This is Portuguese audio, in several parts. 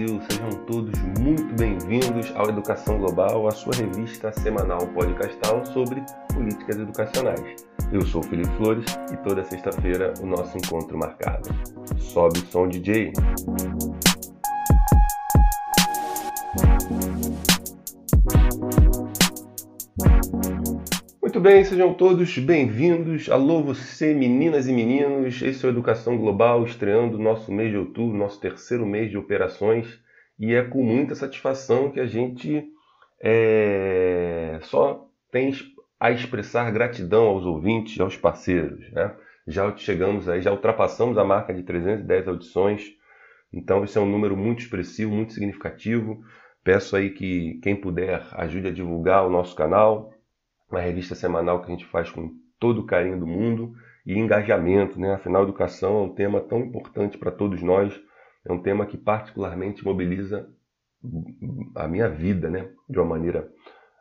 Brasil, sejam todos muito bem-vindos ao Educação Global, a sua revista semanal podcastal sobre políticas educacionais. Eu sou Felipe Flores e toda sexta-feira o nosso encontro marcado. Sobe o som DJ. Muito bem, sejam todos bem-vindos. Alô, você, meninas e meninos. Esse é o Educação Global, estreando nosso mês de outubro, nosso terceiro mês de operações. E é com muita satisfação que a gente é, só tem a expressar gratidão aos ouvintes, aos parceiros. Né? Já chegamos aí, já ultrapassamos a marca de 310 audições. Então, esse é um número muito expressivo, muito significativo. Peço aí que quem puder ajude a divulgar o nosso canal, uma revista semanal que a gente faz com todo o carinho do mundo e engajamento, né? Afinal, educação é um tema tão importante para todos nós, é um tema que particularmente mobiliza a minha vida, né? De uma maneira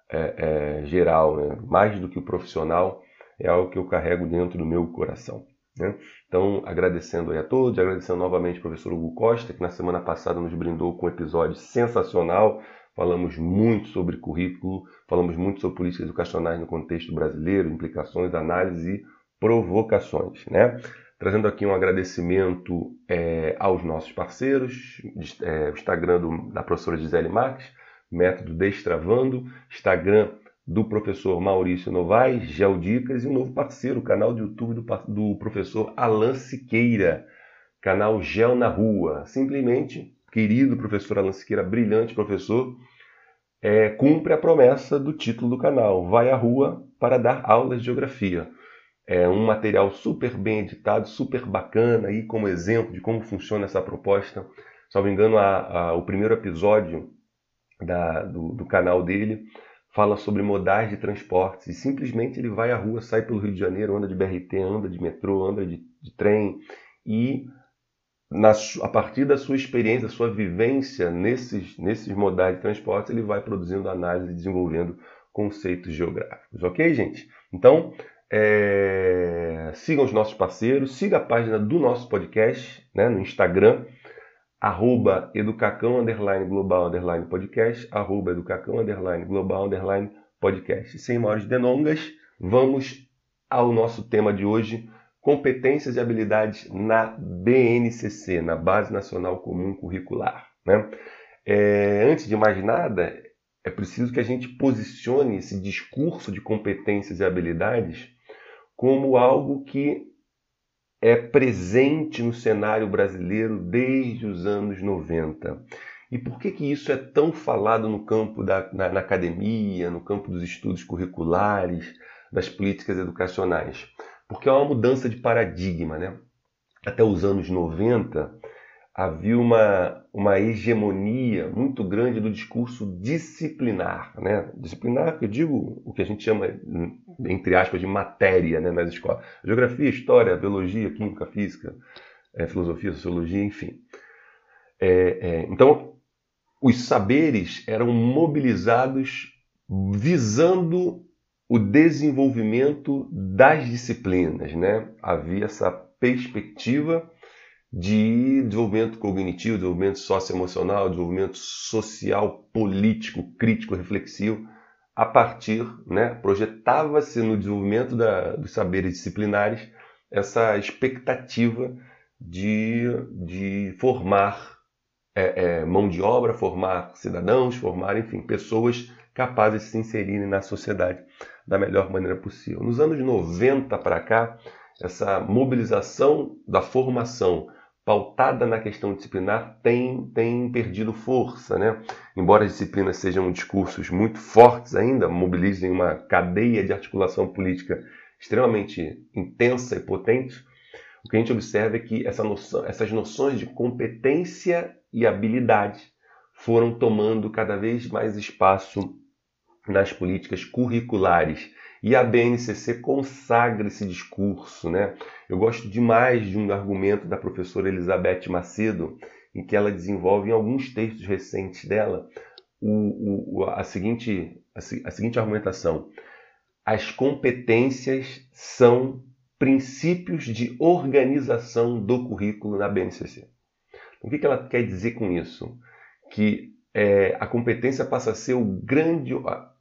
é, é, geral, né? mais do que o profissional, é algo que eu carrego dentro do meu coração. Né? Então, agradecendo aí a todos, agradecendo novamente ao professor Hugo Costa, que na semana passada nos brindou com um episódio sensacional Falamos muito sobre currículo, falamos muito sobre políticas educacionais no contexto brasileiro, implicações, análise e provocações. Né? Trazendo aqui um agradecimento é, aos nossos parceiros, é, o Instagram do, da professora Gisele Marques, Método Destravando, Instagram do professor Maurício Novaes, Geodicas, e um novo parceiro, o canal do YouTube do, do professor Alan Siqueira, canal Gel na Rua. Simplesmente, querido professor Alan Siqueira, brilhante professor, é, cumpre a promessa do título do canal, vai à rua para dar aulas de geografia. É um material super bem editado, super bacana, aí como exemplo de como funciona essa proposta. Salvo engano, a, a, o primeiro episódio da, do, do canal dele fala sobre modais de transportes e simplesmente ele vai à rua, sai pelo Rio de Janeiro, anda de BRT, anda de metrô, anda de, de trem e na, a partir da sua experiência, da sua vivência nesses, nesses modais de transporte, ele vai produzindo análise e desenvolvendo conceitos geográficos. Ok, gente? Então, é, sigam os nossos parceiros, siga a página do nosso podcast né, no Instagram, arroba educacão, underline, global, underline, podcast, arroba educacão, underline, global, underline, podcast. Sem maiores delongas, vamos ao nosso tema de hoje, competências e habilidades na BNCC, na Base Nacional Comum Curricular. Né? É, antes de mais nada, é preciso que a gente posicione esse discurso de competências e habilidades como algo que é presente no cenário brasileiro desde os anos 90. E por que, que isso é tão falado no campo da na, na academia, no campo dos estudos curriculares, das políticas educacionais? Porque é uma mudança de paradigma. Né? Até os anos 90, havia uma, uma hegemonia muito grande do discurso disciplinar. Né? Disciplinar, eu digo o que a gente chama, entre aspas, de matéria né, nas escolas. Geografia, história, biologia, química, física, é, filosofia, sociologia, enfim. É, é, então, os saberes eram mobilizados visando o desenvolvimento das disciplinas, né? Havia essa perspectiva de desenvolvimento cognitivo, desenvolvimento socioemocional, desenvolvimento social, político, crítico, reflexivo, a partir, né? Projetava-se no desenvolvimento da, dos saberes disciplinares essa expectativa de, de formar é, é, mão de obra, formar cidadãos, formar, enfim, pessoas capazes de se inserirem na sociedade da melhor maneira possível. Nos anos 90 para cá, essa mobilização da formação pautada na questão disciplinar tem, tem perdido força. Né? Embora as disciplinas sejam discursos muito fortes ainda, mobilizem uma cadeia de articulação política extremamente intensa e potente, o que a gente observa é que essa noção, essas noções de competência e habilidade foram tomando cada vez mais espaço nas políticas curriculares. E a BNCC consagra esse discurso. Né? Eu gosto demais de um argumento da professora Elizabeth Macedo, em que ela desenvolve em alguns textos recentes dela o, o, a, seguinte, a, a seguinte argumentação. As competências são princípios de organização do currículo na BNCC. O que ela quer dizer com isso? Que é, a competência passa a ser o grande,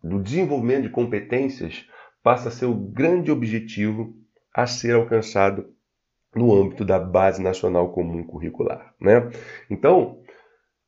do desenvolvimento de competências passa a ser o grande objetivo a ser alcançado no âmbito da Base Nacional Comum Curricular. Né? Então,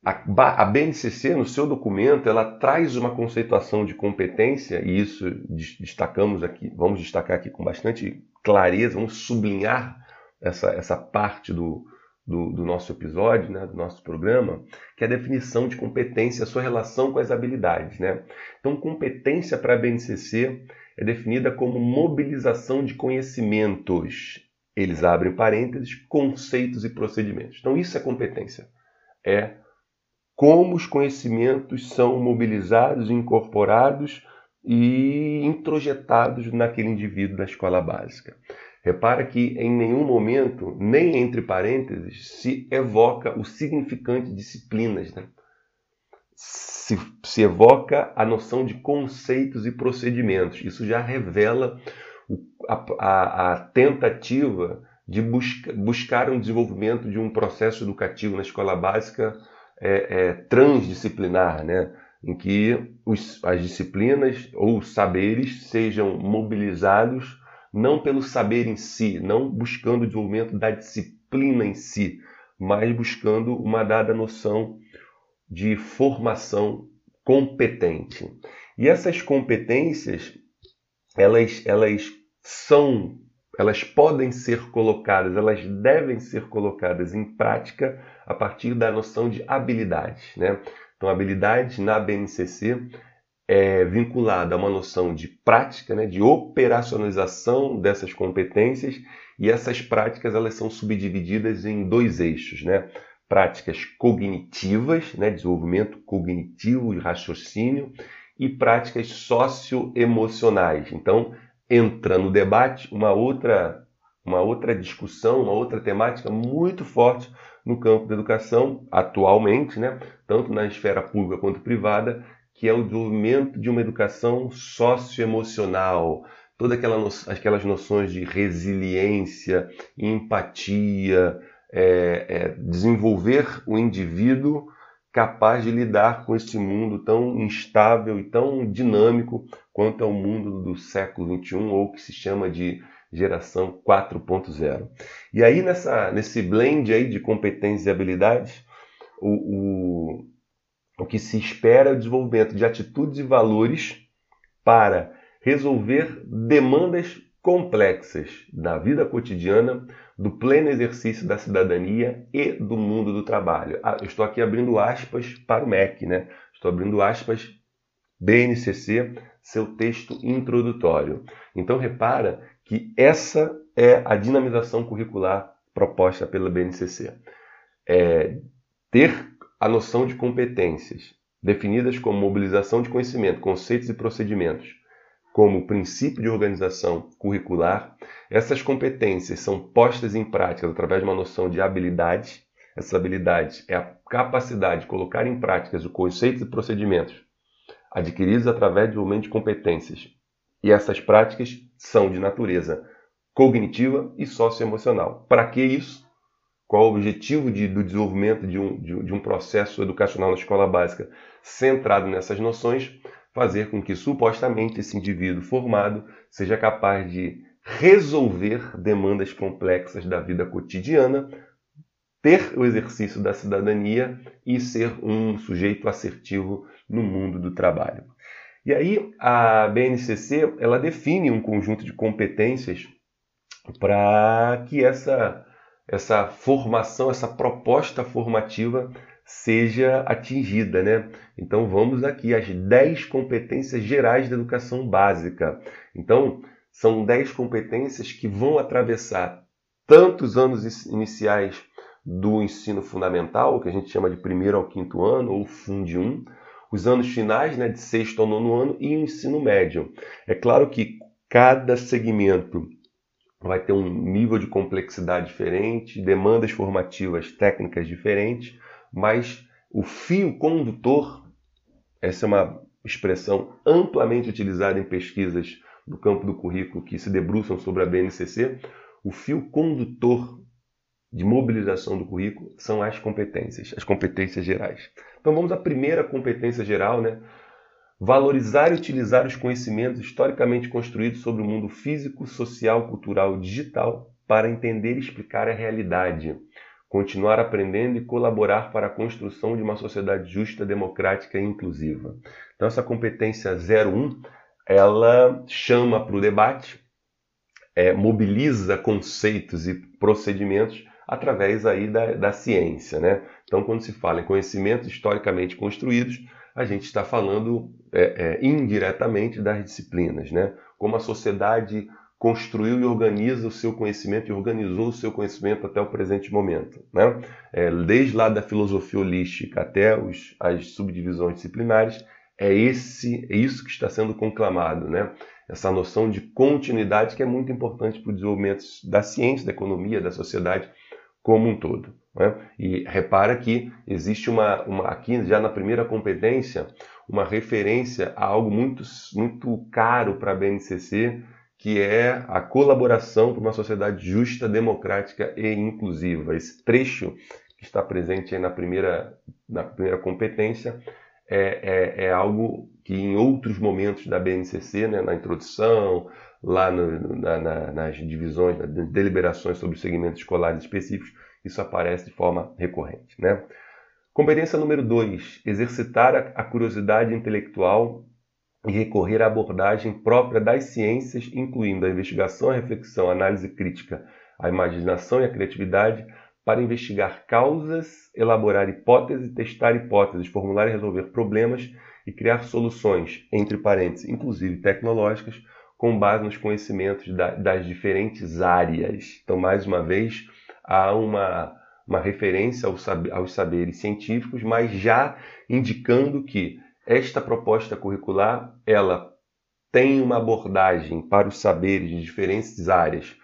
a, BNCC, no seu documento, ela traz uma conceituação de competência, e isso destacamos aqui, vamos destacar aqui com bastante clareza, vamos sublinhar essa, essa parte do, do, do, nosso episódio, né, do nosso programa, que é a definição de competência, a sua relação com as habilidades. Né? Então, competência para a BNCC é definida como mobilização de conhecimentos. Eles abrem parênteses, conceitos e procedimentos. Então, isso é competência. É como os conhecimentos são mobilizados, incorporados e introjetados naquele indivíduo da escola básica. Repara que em nenhum momento, nem entre parênteses, se evoca o significante disciplinas. Né? Se, se, evoca a noção de conceitos e procedimentos. Isso já revela a, a, a tentativa de busca, buscar um desenvolvimento de um processo educativo na escola básica é, é, transdisciplinar, né? em que os, as disciplinas ou saberes sejam mobilizados não pelo saber em si, não buscando o desenvolvimento da disciplina em si, mas buscando uma dada noção de formação competente. E essas competências, elas, elas são, elas podem ser colocadas, elas devem ser colocadas em prática a partir da noção de habilidades. Né? Então, habilidade na BNCC é vinculada a uma noção de prática, né, de operacionalização dessas competências, e essas práticas elas são subdivididas em dois eixos, né? Práticas cognitivas, né, desenvolvimento cognitivo e raciocínio, e práticas socioemocionais. Então, entra no debate uma outra uma outra discussão, uma outra temática muito forte no campo da educação atualmente, né? tanto na esfera pública quanto privada, que é o desenvolvimento de uma educação socioemocional, todas aquelas, aquelas noções de resiliência, empatia, é, é, desenvolver o indivíduo capaz de lidar com esse mundo tão instável e tão dinâmico quanto é o mundo do século XXI, ou que se chama de geração 4.0. E aí, nessa, nesse blend aí de competências e habilidades, o, o, o que se espera é o desenvolvimento de atitudes e valores para resolver demandas complexas da vida cotidiana, do pleno exercício da cidadania e do mundo do trabalho. Ah, estou aqui abrindo aspas para o MEC, né? Estou abrindo aspas BNCC, seu texto introdutório. Então repara que essa é a dinamização curricular proposta pela BNCC. É ter a noção de competências, definidas como mobilização de conhecimento, conceitos e procedimentos, como princípio de organização curricular, essas competências são postas em prática através de uma noção de habilidade. Essa habilidade é a capacidade de colocar em prática os conceitos e procedimentos adquiridos através do desenvolvimento de competências. E essas práticas são de natureza cognitiva e socioemocional. Para que isso? Qual o objetivo de, do desenvolvimento de um, de, de um processo educacional na escola básica centrado nessas noções? Fazer com que supostamente esse indivíduo formado seja capaz de resolver demandas complexas da vida cotidiana, ter o exercício da cidadania e ser um sujeito assertivo no mundo do trabalho. E aí a BNCC ela define um conjunto de competências para que essa essa formação, essa proposta formativa seja atingida, né? Então vamos aqui às 10 competências gerais da educação básica. Então, são 10 competências que vão atravessar tanto os anos iniciais do ensino fundamental, que a gente chama de primeiro ao quinto ano, ou Fundi 1, os anos finais, né, de sexto ao nono ano, e o ensino médio. É claro que cada segmento vai ter um nível de complexidade diferente, demandas formativas técnicas diferentes, mas o fio condutor, essa é uma expressão amplamente utilizada em pesquisas do campo do currículo que se debruçam sobre a BNCC, o fio condutor de mobilização do currículo são as competências, as competências gerais. Então vamos à primeira competência geral, né? Valorizar e utilizar os conhecimentos historicamente construídos sobre o mundo físico, social, cultural e digital para entender e explicar a realidade, continuar aprendendo e colaborar para a construção de uma sociedade justa, democrática e inclusiva. Então essa competência 01, ela chama para o debate, é, mobiliza conceitos e procedimentos através aí da, da ciência. Né? Então, quando se fala em conhecimentos historicamente construídos, a gente está falando é, é, indiretamente das disciplinas, né? como a sociedade construiu e organiza o seu conhecimento e organizou o seu conhecimento até o presente momento. Né? É, desde lá da filosofia holística até os, as subdivisões disciplinares, é, esse, é isso que está sendo conclamado. Né? Essa noção de continuidade que é muito importante para o desenvolvimento da ciência, da economia, da sociedade como um todo. Né? E repara que existe uma, uma, aqui já na primeira competência uma referência a algo muito, muito caro para a BNCC, que é a colaboração para uma sociedade justa, democrática e inclusiva. Esse trecho que está presente na primeira, na primeira competência é, é, é, algo que em outros momentos da BNCC, né, na introdução, lá no, na, na, nas divisões, nas deliberações sobre os segmentos escolares específicos, isso aparece de forma recorrente. Né? Competência número 2: exercitar a curiosidade intelectual e recorrer à abordagem própria das ciências, incluindo a investigação, a reflexão, a análise crítica, a imaginação e a criatividade, para investigar causas, elaborar hipóteses, testar hipóteses, formular e resolver problemas e criar soluções, entre parênteses, inclusive tecnológicas, com base nos conhecimentos da, das diferentes áreas. Então, mais uma vez, há uma, uma referência aos, saberes científicos, mas já indicando que esta proposta curricular ela tem uma abordagem para os saberes de diferentes áreas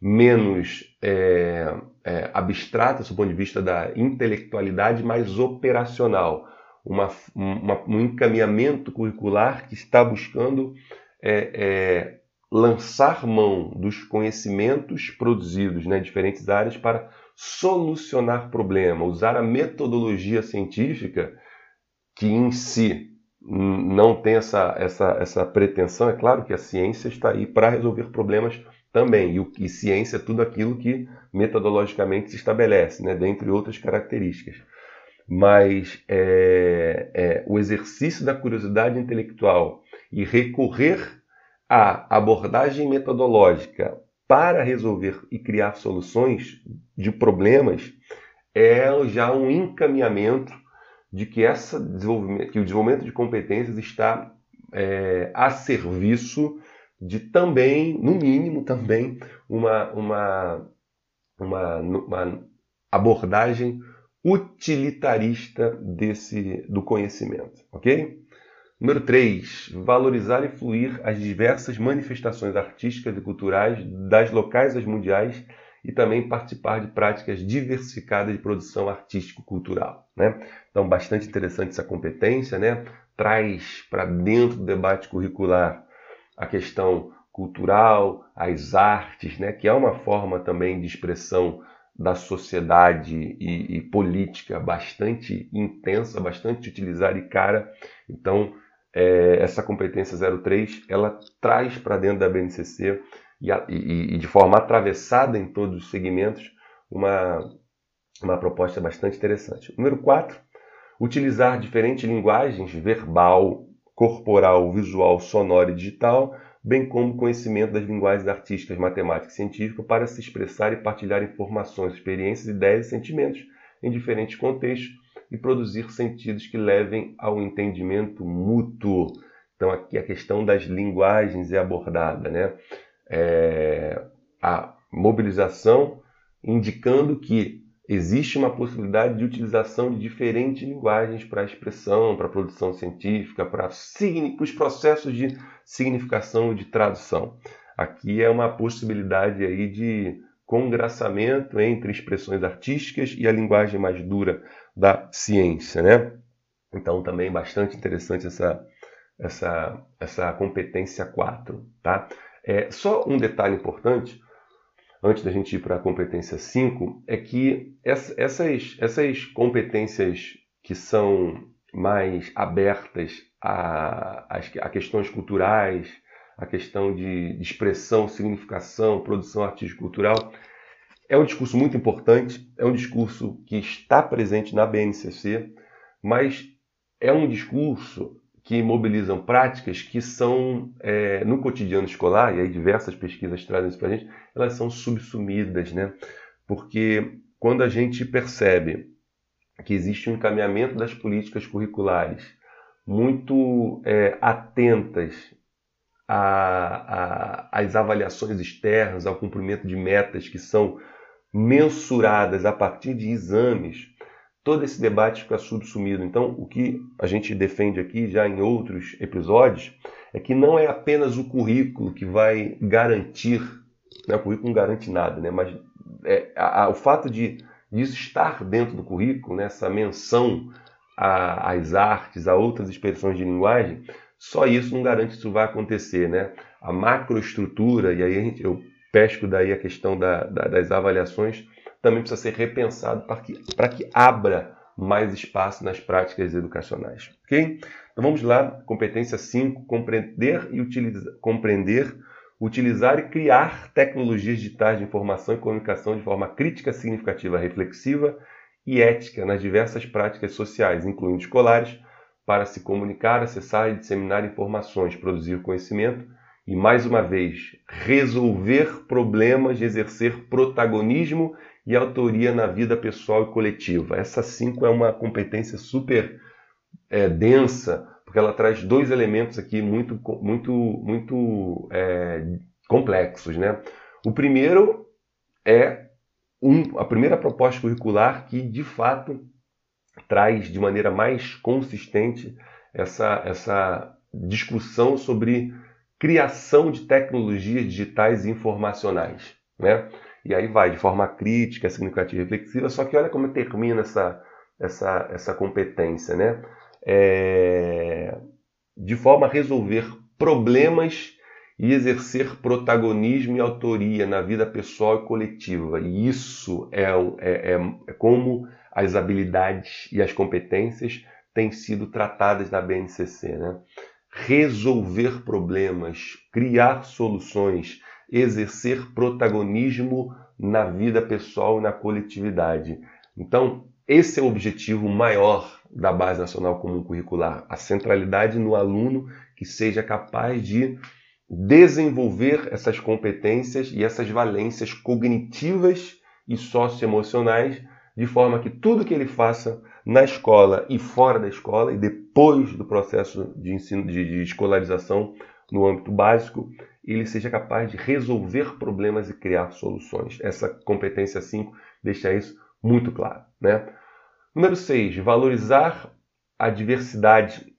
menos é, é, abstrata, do ponto de vista da intelectualidade, mais operacional. Uma, uma, um encaminhamento curricular que está buscando é, é, lançar mão dos conhecimentos produzidos né, em diferentes áreas para solucionar problema, usar a metodologia científica que em si não tem essa, essa, essa pretensão. É claro que a ciência está aí para resolver problemas também, e, e ciência é tudo aquilo que metodologicamente se estabelece, né, dentre outras características. Mas é, é, o exercício da curiosidade intelectual e recorrer à abordagem metodológica para resolver e criar soluções de problemas é já um encaminhamento de que, essa desenvolvimento, que o desenvolvimento de competências está é, a serviço de também, no mínimo, também uma, uma, uma, uma abordagem utilitarista desse do conhecimento, ok? Número 3. Valorizar e fluir as diversas manifestações artísticas e culturais das locais às mundiais e também participar de práticas diversificadas de produção artístico-cultural. Né? Então, bastante interessante essa competência, né? traz para dentro do debate curricular a questão cultural, as artes, né? que é uma forma também de expressão da sociedade e, e política bastante intensa, bastante utilizada e cara. Então, é, essa competência 03 ela traz para dentro da BNCC e, e, e, de forma atravessada em todos os segmentos uma, uma proposta bastante interessante. Número 4, utilizar diferentes linguagens verbal, corporal, visual, sonora e digital, bem como conhecimento das linguagens artísticas, matemáticas e científicas para se expressar e partilhar informações, experiências, ideias e sentimentos em diferentes contextos e produzir sentidos que levem ao entendimento mútuo. Então, aqui a questão das linguagens é abordada, né? É, a mobilização indicando que existe uma possibilidade de utilização de diferentes linguagens para a expressão, para a produção científica, para, para os processos de significação e de tradução. Aqui é uma possibilidade aí de congraçamento entre expressões artísticas e a linguagem mais dura da ciência, né? Então também bastante interessante essa, essa, essa competência 4. Tá? É, só um detalhe importante, antes da gente ir para a competência 5, é que essas, essas competências que são mais abertas a, a questões culturais, a questão de, expressão, significação, produção artístico-cultural, é um discurso muito importante, é um discurso que está presente na BNCC, mas é um discurso que mobilizam práticas que são, é, no cotidiano escolar, e aí diversas pesquisas trazem isso para a gente, elas são subsumidas, né? Porque quando a gente percebe que existe um encaminhamento das políticas curriculares muito é, atentas às avaliações externas, ao cumprimento de metas que são mensuradas a partir de exames, todo esse debate fica subsumido. Então, o que a gente defende aqui já em outros episódios é que não é apenas o currículo que vai garantir, né? o currículo não garante nada, né? mas é, a, a, o fato de disso estar dentro do currículo, né? essa menção às artes, a outras expressões de linguagem, só isso não garante que isso vai acontecer. Né? A macroestrutura, e aí a gente, eu pesco daí a questão da, da, das avaliações, também precisa ser repensado para que, para que abra mais espaço nas práticas educacionais. Ok? Então vamos lá, competência 5, compreender e utilizar, compreender, utilizar e criar tecnologias digitais de informação e comunicação de forma crítica, significativa, reflexiva e ética nas diversas práticas sociais, incluindo escolares, para se comunicar, acessar e disseminar informações, produzir conhecimento e, mais uma vez, resolver problemas, exercer protagonismo e autoria na vida pessoal e coletiva. Essa cinco é uma competência super é, densa, porque ela traz dois elementos aqui muito, muito, muito é, complexos. Né? O primeiro é um, a primeira proposta curricular que, de fato, traz de maneira mais consistente essa, essa discussão sobre criação de tecnologias digitais e informacionais. Né? E aí vai de forma crítica, significativa e reflexiva, só que olha como termina essa, essa, essa competência. Né? É, de forma a resolver problemas e exercer protagonismo e autoria na vida pessoal e coletiva. E isso é, é, é, é como as habilidades e as competências têm sido tratadas na BNCC. Né? Resolver problemas, criar soluções, exercer protagonismo na vida pessoal e na coletividade. Então, esse é o objetivo maior da Base Nacional Comum Curricular, a centralidade no aluno que seja capaz de desenvolver essas competências e essas valências cognitivas e socioemocionais, de forma que tudo que ele faça na escola e fora da escola, e depois do processo de ensino de, de escolarização no âmbito básico, ele seja capaz de resolver problemas e criar soluções. Essa competência 5 deixa isso muito claro. Né? Número 6, valorizar a diversidade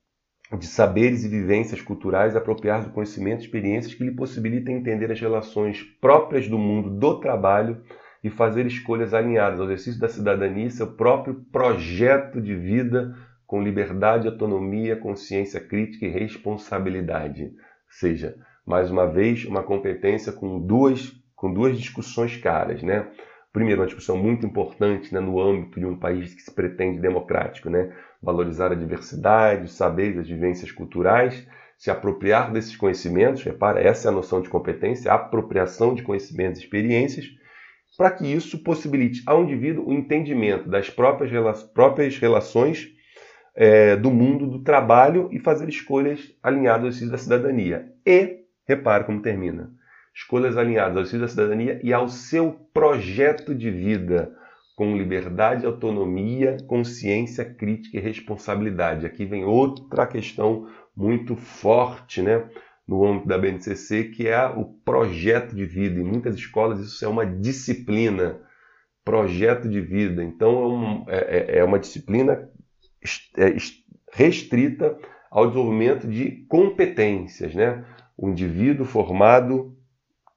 de saberes e vivências culturais, apropriar do conhecimento e experiências que lhe possibilitem entender as relações próprias do mundo do trabalho e fazer escolhas alinhadas ao exercício da cidadania e seu próprio projeto de vida com liberdade, autonomia, consciência crítica e responsabilidade. Ou seja, mais uma vez, uma competência com duas, com duas discussões caras. Né? Primeiro, uma discussão muito importante né, no âmbito de um país que se pretende democrático, né? valorizar a diversidade, os saberes, as vivências culturais, se apropriar desses conhecimentos, repara, essa é a noção de competência, a apropriação de conhecimentos e experiências, para que isso possibilite ao indivíduo o entendimento das próprias, próprias relações é, do mundo do trabalho e fazer escolhas alinhadas aos da cidadania. E, repare como termina, escolhas alinhadas aos da cidadania e ao seu projeto de vida, com liberdade, autonomia, consciência crítica e responsabilidade. Aqui vem outra questão muito forte, né? No âmbito da BNCC, que é o projeto de vida. Em muitas escolas isso é uma disciplina, projeto de vida. Então é, é, é, é uma disciplina restrita ao desenvolvimento de competências, né? O indivíduo formado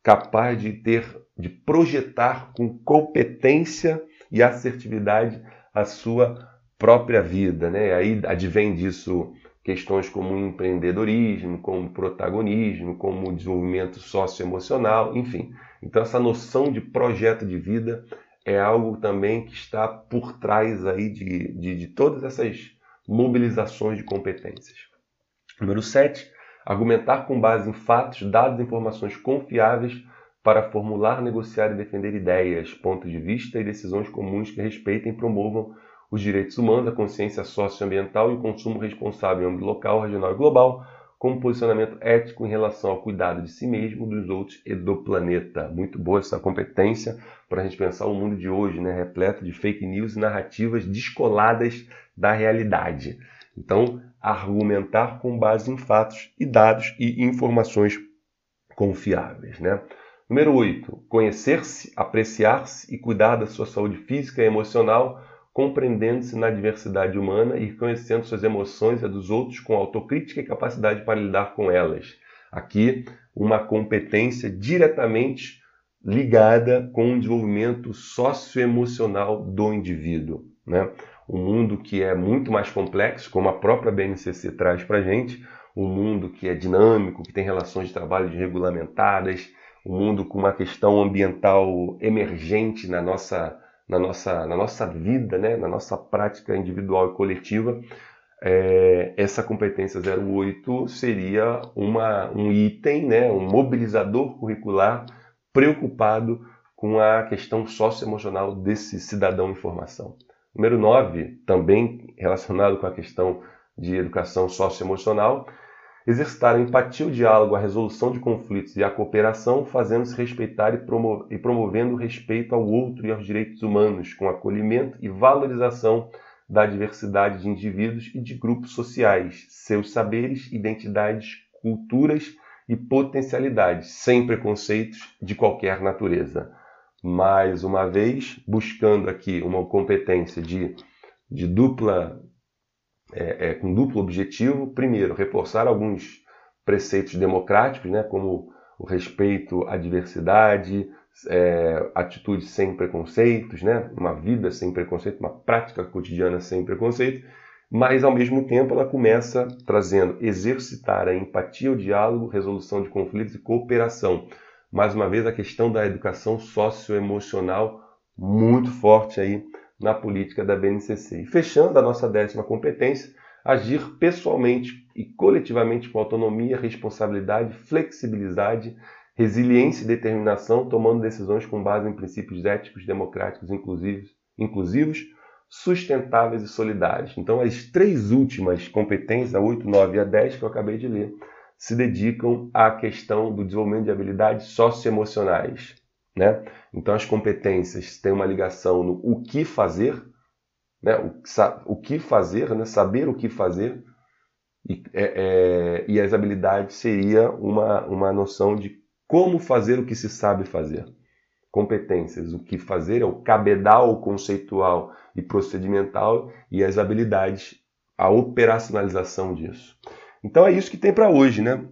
capaz de ter, de projetar com competência e assertividade a sua própria vida, né? Aí advém disso questões como empreendedorismo, como protagonismo, como desenvolvimento socioemocional, enfim. Então essa noção de projeto de vida é algo também que está por trás aí de, de, de todas essas mobilizações de competências. Número 7. Argumentar com base em fatos, dados e informações confiáveis para formular, negociar e defender ideias, pontos de vista e decisões comuns que respeitem e promovam os direitos humanos, a consciência socioambiental e o consumo responsável em âmbito local, regional e global, como posicionamento ético em relação ao cuidado de si mesmo, dos outros e do planeta. Muito boa essa competência para a gente pensar o mundo de hoje, né, repleto de fake news e narrativas descoladas da realidade. Então, argumentar com base em fatos e dados e informações confiáveis. Né? Número 8. Conhecer-se, apreciar-se e cuidar da sua saúde física e emocional compreendendo-se na diversidade humana e reconhecendo suas emoções e a dos outros com autocrítica e capacidade para lidar com elas. Aqui, uma competência diretamente ligada com o desenvolvimento socioemocional do indivíduo. Né? Um mundo que é muito mais complexo, como a própria BNCC traz para a gente, um mundo que é dinâmico, que tem relações de trabalho regulamentadas, um mundo com uma questão ambiental emergente na nossa na nossa, na nossa vida, né, na nossa prática individual e coletiva, é, essa competência 08 seria uma, um item, né, um mobilizador curricular preocupado com a questão socioemocional desse cidadão em formação. Número 9, também relacionado com a questão de educação socioemocional, exercitar a empatia, o diálogo, a resolução de conflitos e a cooperação, fazendo-se respeitar e, promo e promovendo o respeito ao outro e aos direitos humanos, com acolhimento e valorização da diversidade de indivíduos e de grupos sociais, seus saberes, identidades, culturas e potencialidades, sem preconceitos de qualquer natureza. Mais uma vez, buscando aqui uma competência de, de dupla é, é, com duplo objetivo. Primeiro, reforçar alguns preceitos democráticos, né, como o respeito à diversidade, é, atitudes sem preconceitos, né, uma vida sem preconceito, uma prática cotidiana sem preconceito, mas ao mesmo tempo ela começa trazendo exercitar a empatia, o diálogo, resolução de conflitos e cooperação. Mais uma vez a questão da educação socioemocional muito forte aí na política da BNCC. E fechando a nossa décima competência, agir pessoalmente e coletivamente com autonomia, responsabilidade, flexibilidade, resiliência e determinação, tomando decisões com base em princípios éticos, democráticos, inclusivos, inclusivos sustentáveis e solidários. Então, as três últimas competências, a 8, 9 e a 10, que eu acabei de ler, se dedicam à questão do desenvolvimento de habilidades socioemocionais. Né? Então, as competências têm uma ligação no o que fazer, né? o, o que fazer, né? saber o que fazer, e, é, é, e as habilidades seria uma, uma noção de como fazer o que se sabe fazer. Competências, o que fazer é o cabedal conceitual e procedimental, e as habilidades, a operacionalização disso. Então é isso que tem para hoje, né?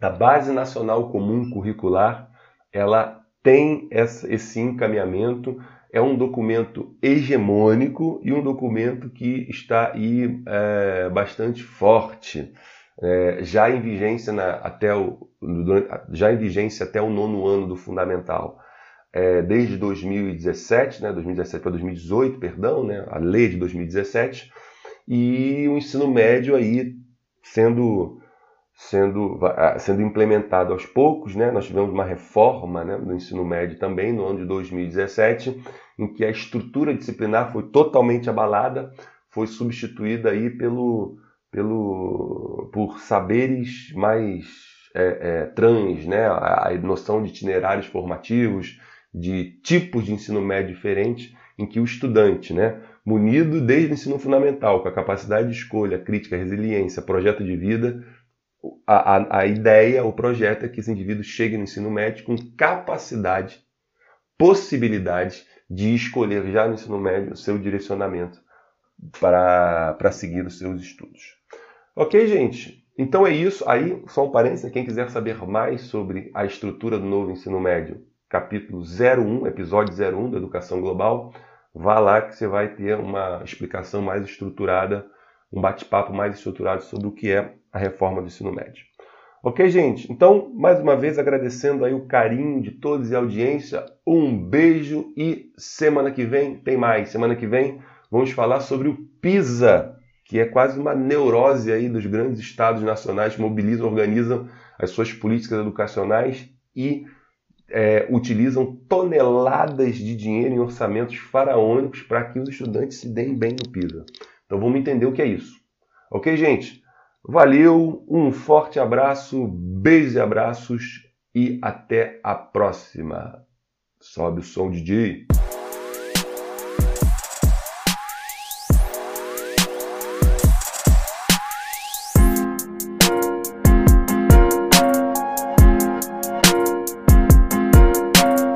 A Base Nacional Comum Curricular, ela tem esse encaminhamento, é um documento hegemônico e um documento que está aí é, bastante forte, é, já em vigência na, até o já em vigência até o nono ano do fundamental. É, desde 2017, né, 2017 para 2018, perdão, né, a lei de 2017, e o ensino médio aí sendo sendo, sendo implementado aos poucos. Né? Nós tivemos uma reforma né, no ensino médio também no ano de 2017, em que a estrutura disciplinar foi totalmente abalada, foi substituída aí pelo, pelo, por saberes mais é, é, trans, né? a, a noção de itinerários formativos, de tipos de ensino médio diferentes, em que o estudante, né, munido desde o ensino fundamental, com a capacidade de escolha, crítica, resiliência, projeto de vida, a, a, a ideia, o projeto é que esse indivíduo chegue no ensino médio com capacidade, possibilidade de escolher já no ensino médio o seu direcionamento para, seguir os seus estudos. Ok, gente? Então é isso. Aí, só um parênteses, quem quiser saber mais sobre a estrutura do novo ensino médio, capítulo 01, episódio 01 da Educação Global, vá lá que você vai ter uma explicação mais estruturada um bate-papo mais estruturado sobre o que é a reforma do ensino médio. Ok, gente? Então, mais uma vez agradecendo aí o carinho de todos e a audiência. Um beijo e semana que vem tem mais. Semana que vem vamos falar sobre o PISA, que é quase uma neurose aí dos grandes estados nacionais que mobilizam, organizam as suas políticas educacionais e é, utilizam toneladas de dinheiro em orçamentos faraônicos para que os estudantes se deem bem no PISA. Então vamos entender o que é isso. Ok, gente? Valeu, um forte abraço, beijos e abraços e até a próxima. Sobe o som, DJ.